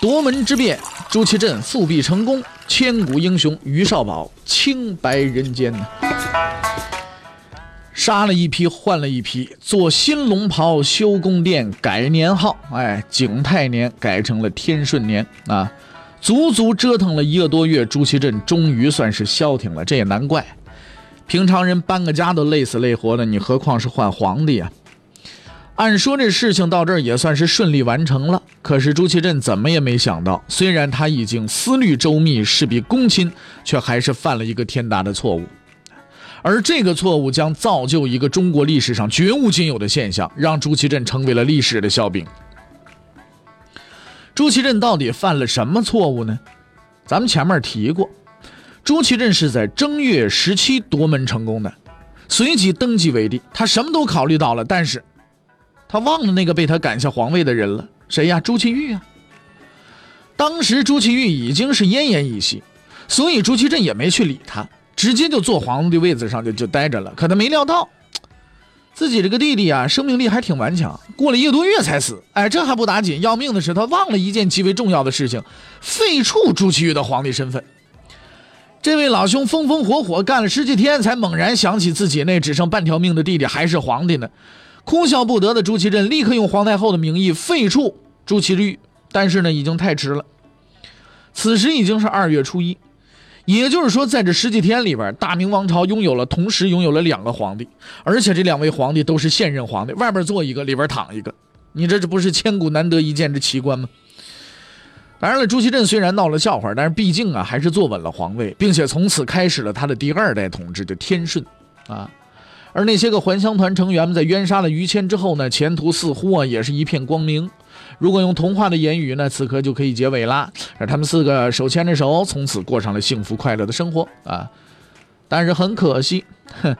夺门之变，朱祁镇复辟成功，千古英雄于少保清白人间呢。杀了一批，换了一批，做新龙袍，修宫殿，改年号。哎，景泰年改成了天顺年啊！足足折腾了一个多月，朱祁镇终于算是消停了。这也难怪，平常人搬个家都累死累活的，你何况是换皇帝啊？按说这事情到这儿也算是顺利完成了。可是朱祁镇怎么也没想到，虽然他已经思虑周密，事必躬亲，却还是犯了一个天大的错误。而这个错误将造就一个中国历史上绝无仅有的现象，让朱祁镇成为了历史的笑柄。朱祁镇到底犯了什么错误呢？咱们前面提过，朱祁镇是在正月十七夺门成功的，随即登基为帝。他什么都考虑到了，但是他忘了那个被他赶下皇位的人了，谁呀？朱祁钰啊！当时朱祁钰已经是奄奄一息，所以朱祁镇也没去理他。直接就坐皇帝位子上就就待着了，可他没料到，自己这个弟弟啊，生命力还挺顽强，过了一个多月才死。哎，这还不打紧，要命的是他忘了一件极为重要的事情，废黜朱祁钰的皇帝身份。这位老兄风风火火干了十几天，才猛然想起自己那只剩半条命的弟弟还是皇帝呢，哭笑不得的朱祁镇立刻用皇太后的名义废黜朱祁钰，但是呢，已经太迟了。此时已经是二月初一。也就是说，在这十几天里边，大明王朝拥有了同时拥有了两个皇帝，而且这两位皇帝都是现任皇帝，外边坐一个，里边躺一个。你这这不是千古难得一见之奇观吗？当然了，朱祁镇虽然闹了笑话，但是毕竟啊，还是坐稳了皇位，并且从此开始了他的第二代统治，就天顺啊。而那些个还乡团成员们在冤杀了于谦之后呢，前途似乎啊也是一片光明。如果用童话的言语呢，此刻就可以结尾了。而他们四个手牵着手，从此过上了幸福快乐的生活啊！但是很可惜，哼，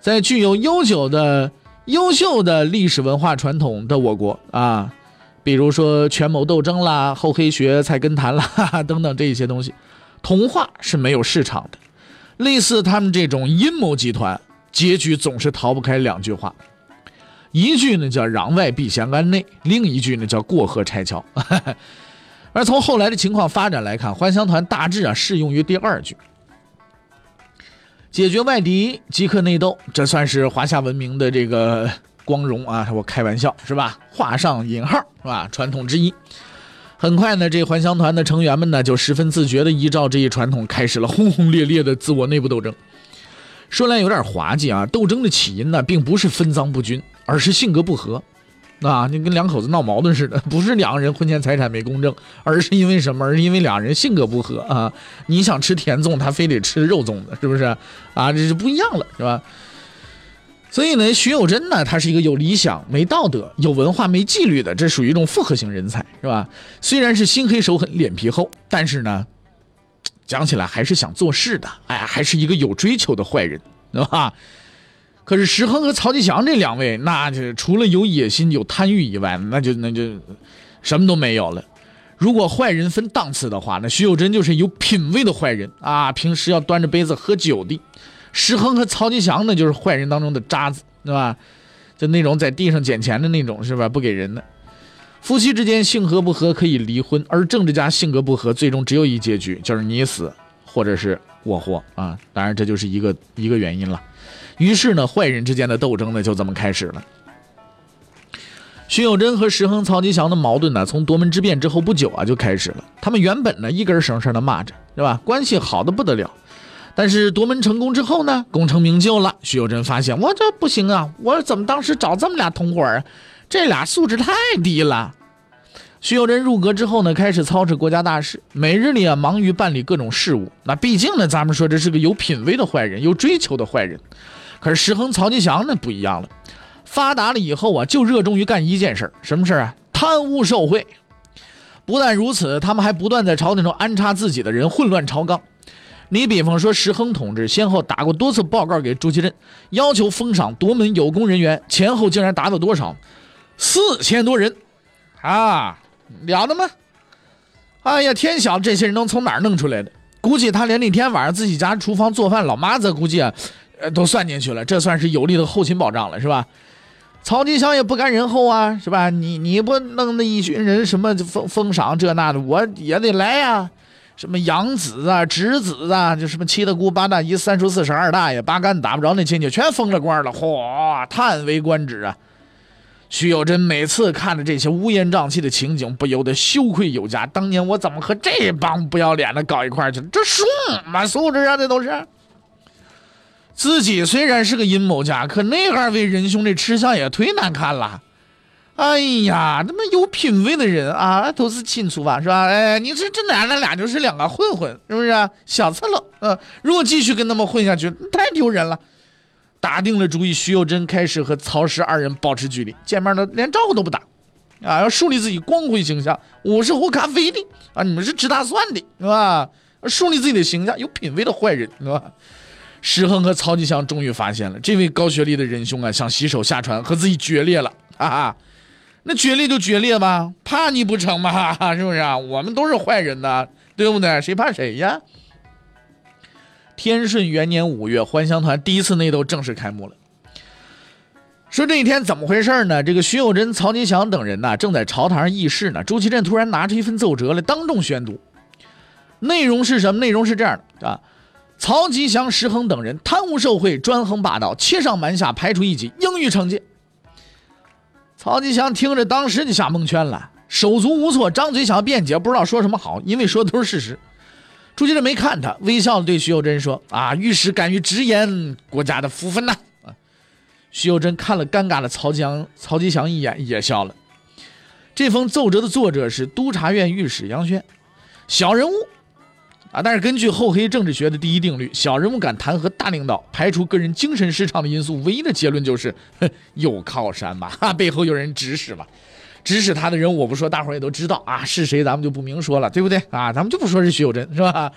在具有悠久的、优秀的历史文化传统的我国啊，比如说权谋斗争啦、厚黑学、菜根谭啦哈哈等等这一些东西，童话是没有市场的。类似他们这种阴谋集团，结局总是逃不开两句话。一句呢叫“攘外必先安内”，另一句呢叫“过河拆桥”。而从后来的情况发展来看，还乡团大致啊适用于第二句，解决外敌即刻内斗，这算是华夏文明的这个光荣啊！我开玩笑是吧？画上引号是吧？传统之一。很快呢，这还乡团的成员们呢就十分自觉地依照这一传统，开始了轰轰烈烈的自我内部斗争。说来有点滑稽啊，斗争的起因呢，并不是分赃不均。而是性格不合，啊，你跟两口子闹矛盾似的，不是两个人婚前财产没公证，而是因为什么？而是因为两人性格不合啊！你想吃甜粽，他非得吃肉粽的，是不是？啊，这就不一样了，是吧？所以呢，徐有贞呢，他是一个有理想、没道德、有文化、没纪律的，这属于一种复合型人才，是吧？虽然是心黑手狠、脸皮厚，但是呢，讲起来还是想做事的，哎，还是一个有追求的坏人，对吧？可是石亨和曹吉祥这两位，那就除了有野心、有贪欲以外，那就那就什么都没有了。如果坏人分档次的话，那徐有贞就是有品位的坏人啊，平时要端着杯子喝酒的。石亨和曹吉祥呢，就是坏人当中的渣子，对吧？就那种在地上捡钱的那种，是吧？不给人的。夫妻之间性格不合可以离婚，而政治家性格不合，最终只有一结局，就是你死或者是我活啊。当然，这就是一个一个原因了。于是呢，坏人之间的斗争呢就这么开始了。徐有贞和石亨、曹吉祥的矛盾呢，从夺门之变之后不久啊就开始了。他们原本呢一根绳绳的骂着，是吧？关系好的不得了。但是夺门成功之后呢，功成名就了。徐有贞发现我这不行啊，我怎么当时找这么俩同伙啊？这俩素质太低了。徐有贞入阁之后呢，开始操持国家大事，每日里啊忙于办理各种事务。那毕竟呢，咱们说这是个有品位的坏人，有追求的坏人。可是石亨、曹吉祥那不一样了，发达了以后啊，就热衷于干一件事儿什么事儿啊？贪污受贿，不但如此，他们还不断在朝廷中安插自己的人，混乱朝纲。你比方说，石亨同志先后打过多次报告给朱祁镇，要求封赏夺门有功人员，前后竟然达到多少？四千多人，啊，了得吗？哎呀，天晓得这些人能从哪儿弄出来的？估计他连那天晚上自己家厨房做饭老妈子，估计啊，呃，都算进去了。这算是有力的后勤保障了，是吧？曹吉祥也不甘人后啊，是吧？你你不弄那一群人什么封封赏这那的，我也得来呀。什么养子啊、侄子啊，就什么七大姑八大姨、三叔四婶二大爷、八竿子打不着那亲戚，全封了官了。嚯，叹为观止啊！徐有贞每次看着这些乌烟瘴气的情景，不由得羞愧有加。当年我怎么和这帮不要脸的搞一块去了？这什么素质啊？这都是。自己虽然是个阴谋家，可那二位仁兄这吃相也忒难看了。哎呀，那么有品位的人啊，都是清楚吧，是吧？哎，你这这俺俩就是两个混混，是不是？小次了，嗯，如果继续跟他们混下去，太丢人了。打定了主意，徐有贞开始和曹石二人保持距离，见面呢连招呼都不打，啊，要树立自己光辉形象。我是喝咖啡的啊，你们是吃大蒜的，是吧？树立自己的形象，有品位的坏人，是吧？石恒和曹吉祥终于发现了，这位高学历的仁兄啊，想洗手下船，和自己决裂了，哈哈。那决裂就决裂吧，怕你不成吗？是不是啊？我们都是坏人呐，对不对？谁怕谁呀？天顺元年五月，还乡团第一次内斗正式开幕了。说这一天怎么回事呢？这个徐有贞、曹吉祥等人呢，正在朝堂上议事呢。朱祁镇突然拿出一份奏折来，当众宣读。内容是什么？内容是这样的啊：曹吉祥、石亨等人贪污受贿、专横霸道，欺上瞒下，排除异己，应予惩戒。曹吉祥听着，当时就吓蒙圈了，手足无措，张嘴想要辩解，不知道说什么好，因为说的都是事实。朱祁镇没看他，微笑的对徐有贞说：“啊，御史敢于直言，国家的福分呐！”啊，徐有贞看了尴尬的曹江、曹吉祥一眼，也笑了。这封奏折的作者是督察院御史杨轩，小人物。啊！但是根据厚黑政治学的第一定律，小人物敢弹劾大领导，排除个人精神失常的因素，唯一的结论就是，有靠山嘛，背后有人指使嘛。指使他的人我不说，大伙儿也都知道啊，是谁咱们就不明说了，对不对啊？咱们就不说是徐有贞，是吧？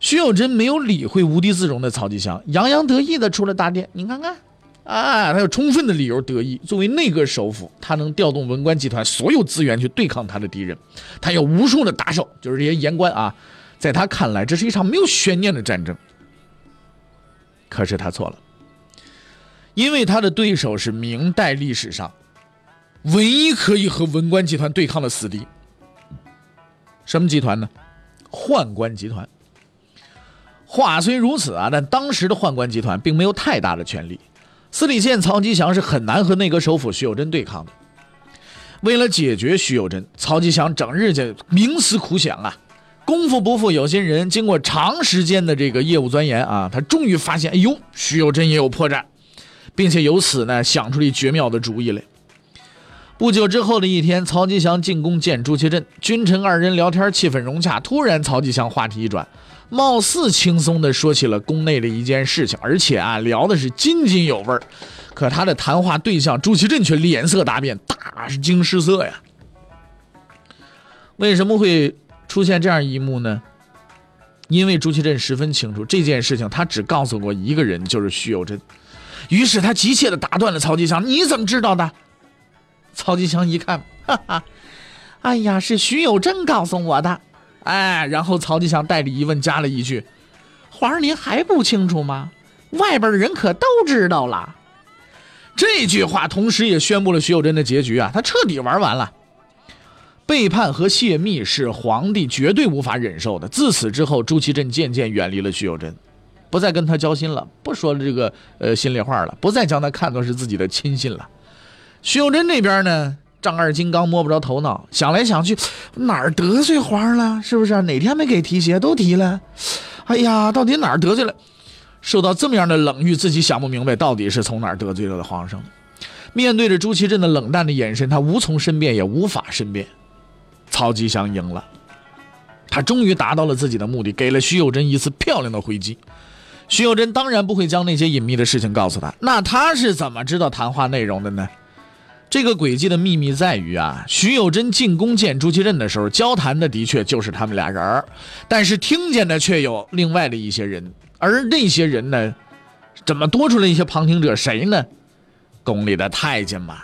徐有贞没有理会无地自容的曹吉祥，洋洋得意的出了大殿。你看看，啊，他有充分的理由得意。作为内阁首辅，他能调动文官集团所有资源去对抗他的敌人，他有无数的打手，就是这些言官啊。在他看来，这是一场没有悬念的战争。可是他错了，因为他的对手是明代历史上唯一可以和文官集团对抗的死敌。什么集团呢？宦官集团。话虽如此啊，但当时的宦官集团并没有太大的权力，司礼监曹吉祥是很难和内阁首辅徐有贞对抗的。为了解决徐有贞，曹吉祥整日就冥思苦想啊。功夫不负有心人，经过长时间的这个业务钻研啊，他终于发现，哎呦，徐有贞也有破绽，并且由此呢想出了绝妙的主意来。不久之后的一天，曹吉祥进宫见朱祁镇，君臣二人聊天，气氛融洽。突然，曹吉祥话题一转，貌似轻松地说起了宫内的一件事情，而且啊聊的是津津有味儿可他的谈话对象朱祁镇却脸色大变，大惊失色呀。为什么会？出现这样一幕呢？因为朱祁镇十分清楚这件事情，他只告诉过一个人，就是徐有贞。于是他急切地打断了曹吉祥：“你怎么知道的？”曹吉祥一看，哈哈，哎呀，是徐有贞告诉我的。哎，然后曹吉祥带着疑问加了一句：“皇上您还不清楚吗？外边的人可都知道了。”这句话同时也宣布了徐有贞的结局啊，他彻底玩完了。背叛和泄密是皇帝绝对无法忍受的。自此之后，朱祁镇渐渐远离了徐有贞，不再跟他交心了，不说这个呃心里话了，不再将他看作是自己的亲信了。徐有贞那边呢，丈二金刚摸不着头脑，想来想去，哪儿得罪皇上了？是不是？哪天没给提鞋都提了？哎呀，到底哪儿得罪了？受到这么样的冷遇，自己想不明白，到底是从哪儿得罪了皇上面对着朱祁镇的冷淡的眼神，他无从申辩，也无法申辩。曹吉祥赢了，他终于达到了自己的目的，给了徐有贞一次漂亮的回击。徐有贞当然不会将那些隐秘的事情告诉他，那他是怎么知道谈话内容的呢？这个诡计的秘密在于啊，徐有贞进宫见朱祁镇的时候，交谈的的确就是他们俩人儿，但是听见的却有另外的一些人，而那些人呢，怎么多出来一些旁听者？谁呢？宫里的太监嘛。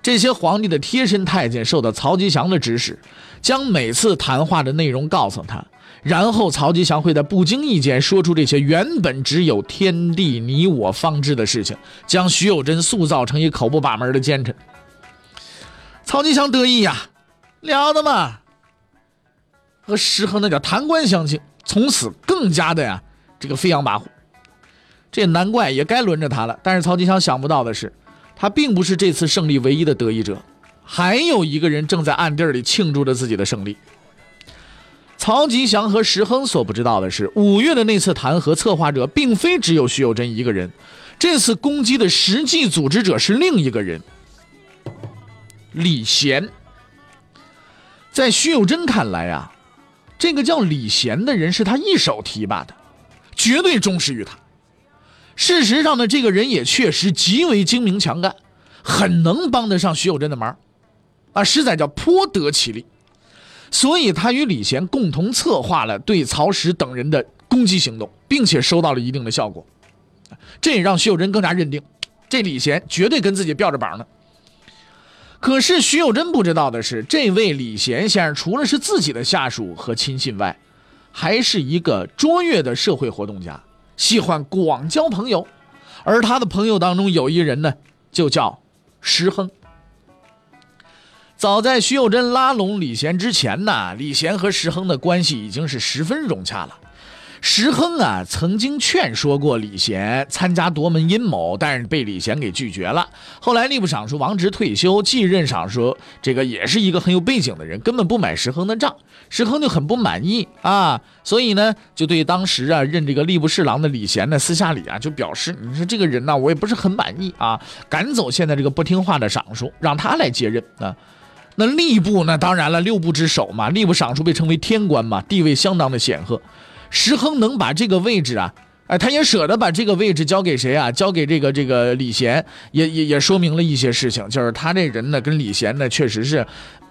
这些皇帝的贴身太监受到曹吉祥的指使，将每次谈话的内容告诉他，然后曹吉祥会在不经意间说出这些原本只有天地你我方知的事情，将徐有贞塑造成一口不把门的奸臣。曹吉祥得意呀，了得嘛！和石亨那叫贪官相庆，从此更加的呀，这个飞扬跋扈。这也难怪，也该轮着他了。但是曹吉祥想不到的是。他并不是这次胜利唯一的得益者，还有一个人正在暗地里庆祝着自己的胜利。曹吉祥和石亨所不知道的是，五月的那次弹劾策划者并非只有徐有贞一个人，这次攻击的实际组织者是另一个人——李贤。在徐有贞看来啊，这个叫李贤的人是他一手提拔的，绝对忠实于他。事实上呢，这个人也确实极为精明强干，很能帮得上徐有贞的忙，啊，实在叫颇得其力。所以他与李贤共同策划了对曹石等人的攻击行动，并且收到了一定的效果。这也让徐有贞更加认定，这李贤绝对跟自己标着榜呢。可是徐有贞不知道的是，这位李贤先生除了是自己的下属和亲信外，还是一个卓越的社会活动家。喜欢广交朋友，而他的朋友当中有一人呢，就叫石亨。早在徐有贞拉拢李贤之前呢，李贤和石亨的关系已经是十分融洽了。石亨啊，曾经劝说过李贤参加夺门阴谋，但是被李贤给拒绝了。后来吏部尚书王直退休，继任尚书，这个也是一个很有背景的人，根本不买石亨的账。石亨就很不满意啊，所以呢，就对当时啊任这个吏部侍郎的李贤呢，私下里啊就表示，你说这个人呢，我也不是很满意啊，赶走现在这个不听话的尚书，让他来接任啊。那吏部呢，当然了，六部之首嘛，吏部尚书被称为天官嘛，地位相当的显赫。石亨能把这个位置啊，哎，他也舍得把这个位置交给谁啊？交给这个这个李贤，也也也说明了一些事情，就是他这人呢，跟李贤呢，确实是，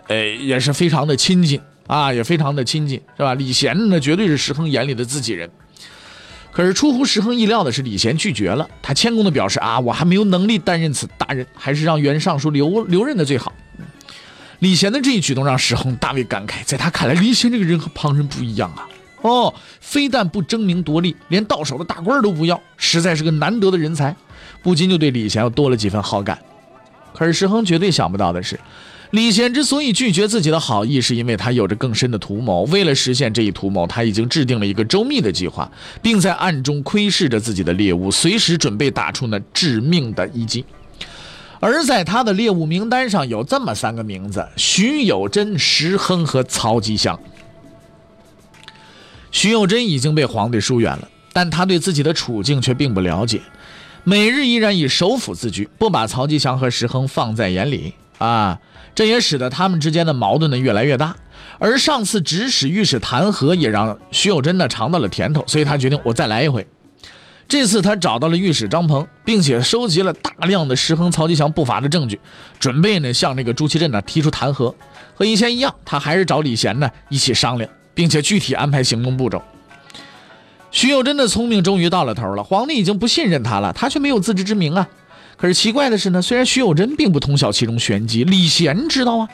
呃，也是非常的亲近啊，也非常的亲近，是吧？李贤呢，绝对是石亨眼里的自己人。可是出乎石亨意料的是，李贤拒绝了，他谦恭的表示啊，我还没有能力担任此大任，还是让原尚书留留任的最好。李贤的这一举动让石亨大为感慨，在他看来，李贤这个人和旁人不一样啊。哦，非但不争名夺利，连到手的大官都不要，实在是个难得的人才，不禁就对李贤又多了几分好感。可是石亨绝对想不到的是，李贤之所以拒绝自己的好意，是因为他有着更深的图谋。为了实现这一图谋，他已经制定了一个周密的计划，并在暗中窥视着自己的猎物，随时准备打出那致命的一击。而在他的猎物名单上有这么三个名字：徐有贞、石亨和曹吉祥。徐有贞已经被皇帝疏远了，但他对自己的处境却并不了解，每日依然以首辅自居，不把曹吉祥和石亨放在眼里啊！这也使得他们之间的矛盾呢越来越大。而上次指使御史弹劾，也让徐有贞呢尝到了甜头，所以他决定我再来一回。这次他找到了御史张鹏，并且收集了大量的石亨、曹吉祥不法的证据，准备呢向这个朱祁镇呢提出弹劾。和以前一样，他还是找李贤呢一起商量。并且具体安排行动步骤。徐有贞的聪明终于到了头了，皇帝已经不信任他了，他却没有自知之明啊。可是奇怪的是呢，虽然徐有贞并不通晓其中玄机，李贤知道啊，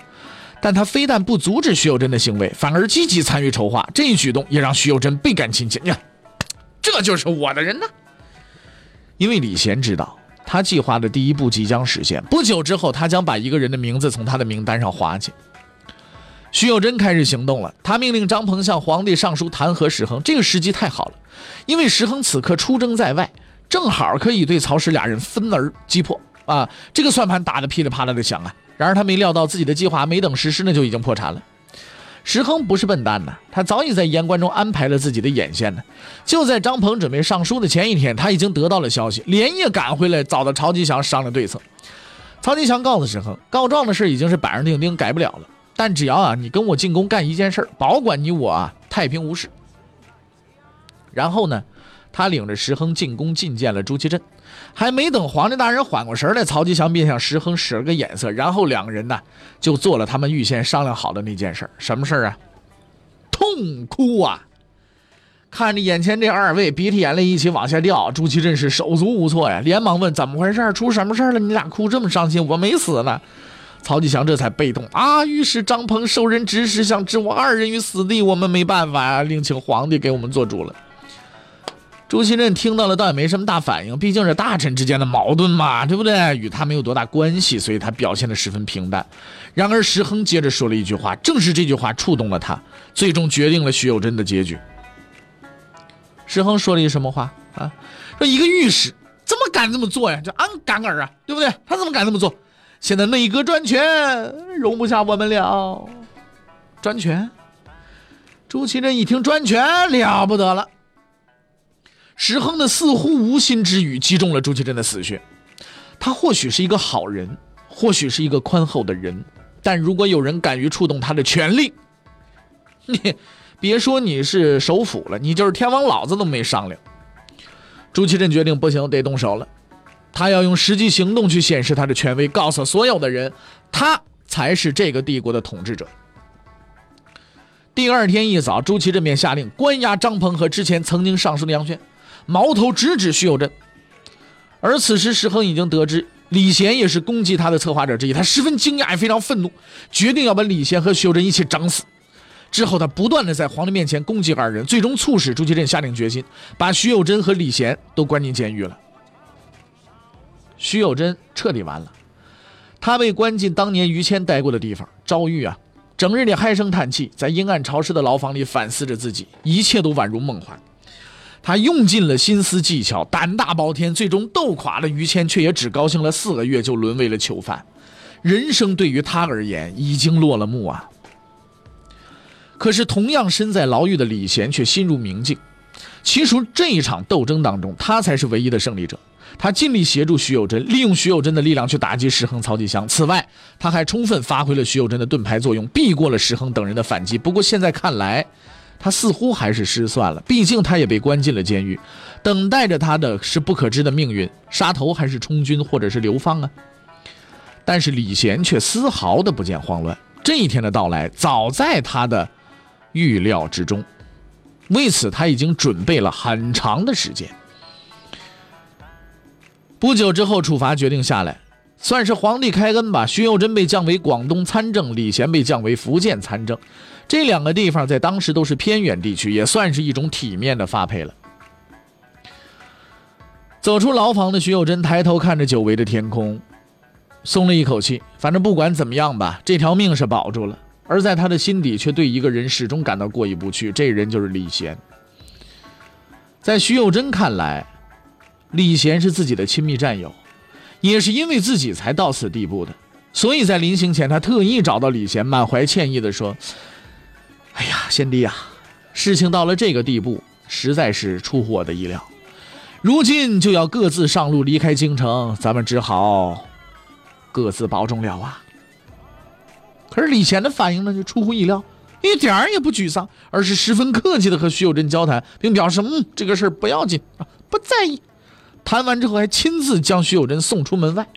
但他非但不阻止徐有贞的行为，反而积极参与筹划，这一举动也让徐有贞倍感亲切。呀，这就是我的人呢。因为李贤知道，他计划的第一步即将实现，不久之后，他将把一个人的名字从他的名单上划去。徐有贞开始行动了，他命令张鹏向皇帝上书弹劾石亨。这个时机太好了，因为石亨此刻出征在外，正好可以对曹石俩人分而击破啊！这个算盘打得噼里啪啦的响啊！然而他没料到自己的计划没等实施呢，就已经破产了。石亨不是笨蛋呐，他早已在言官中安排了自己的眼线呢。就在张鹏准备上书的前一天，他已经得到了消息，连夜赶回来找到曹吉祥商量对策。曹吉祥告诉石亨，告状的事已经是板上钉钉，改不了了。但只要啊，你跟我进宫干一件事，保管你我啊太平无事。然后呢，他领着石亨进宫觐见了朱祁镇，还没等皇帝大人缓过神来，曹吉祥便向石亨使了个眼色，然后两个人呢就做了他们预先商量好的那件事什么事啊？痛哭啊！看着眼前这二位鼻涕眼泪一起往下掉，朱祁镇是手足无措呀，连忙问怎么回事，出什么事了？你俩哭这么伤心？我没死呢。曹吉祥这才被动啊！于是张鹏受人指使，想置我二人于死地，我们没办法呀，另请皇帝给我们做主了。朱祁镇听到了，倒也没什么大反应，毕竟是大臣之间的矛盾嘛，对不对？与他没有多大关系，所以他表现的十分平淡。然而石亨接着说了一句话，正是这句话触动了他，最终决定了徐有贞的结局。石亨说了一什么话啊？说一个御史怎么敢这么做呀？就安敢儿啊，对不对？他怎么敢这么做？现在内阁专权，容不下我们了。专权？朱祁镇一听专权，了不得了。石亨的似乎无心之语击中了朱祁镇的死穴。他或许是一个好人，或许是一个宽厚的人，但如果有人敢于触动他的权力，你别说你是首辅了，你就是天王老子都没商量。朱祁镇决定不行，得动手了。他要用实际行动去显示他的权威，告诉所有的人，他才是这个帝国的统治者。第二天一早，朱祁镇便下令关押张鹏和之前曾经上书的杨轩。矛头直指徐有贞，而此时石亨已经得知李贤也是攻击他的策划者之一，他十分惊讶也非常愤怒，决定要把李贤和徐有贞一起整死。之后，他不断的在皇帝面前攻击二人，最终促使朱祁镇下定决心，把徐有贞和李贤都关进监狱了。徐有贞彻底完了，他被关进当年于谦待过的地方昭狱啊，整日里唉声叹气，在阴暗潮湿的牢房里反思着自己，一切都宛如梦幻。他用尽了心思技巧，胆大包天，最终斗垮了于谦，却也只高兴了四个月，就沦为了囚犯。人生对于他而言已经落了幕啊！可是同样身在牢狱的李贤却心如明镜。其实这一场斗争当中，他才是唯一的胜利者。他尽力协助徐有贞，利用徐有贞的力量去打击石亨、曹吉祥。此外，他还充分发挥了徐有贞的盾牌作用，避过了石亨等人的反击。不过现在看来，他似乎还是失算了，毕竟他也被关进了监狱，等待着他的是不可知的命运：杀头还是充军，或者是流放啊？但是李贤却丝毫的不见慌乱，这一天的到来早在他的预料之中，为此他已经准备了很长的时间。不久之后，处罚决定下来，算是皇帝开恩吧。徐有贞被降为广东参政，李贤被降为福建参政。这两个地方在当时都是偏远地区，也算是一种体面的发配了。走出牢房的徐有贞抬头看着久违的天空，松了一口气。反正不管怎么样吧，这条命是保住了。而在他的心底，却对一个人始终感到过意不去，这人就是李贤。在徐有贞看来，李贤是自己的亲密战友，也是因为自己才到此地步的。所以在临行前，他特意找到李贤，满怀歉意地说。哎呀，贤弟呀，事情到了这个地步，实在是出乎我的意料。如今就要各自上路离开京城，咱们只好各自保重了啊。可是李贤的反应呢，就出乎意料，一点儿也不沮丧，而是十分客气的和徐有贞交谈，并表示嗯，这个事儿不要紧啊，不在意。谈完之后，还亲自将徐有贞送出门外。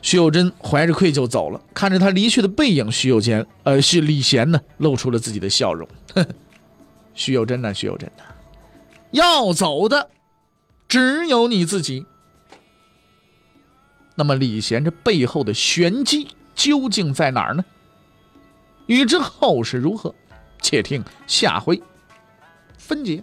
徐有贞怀着愧疚走了，看着他离去的背影，徐有贞，呃，是李贤呢，露出了自己的笑容。徐有贞呢？徐有贞呢？要走的只有你自己。那么李贤这背后的玄机究竟在哪儿呢？欲知后事如何，且听下回分解。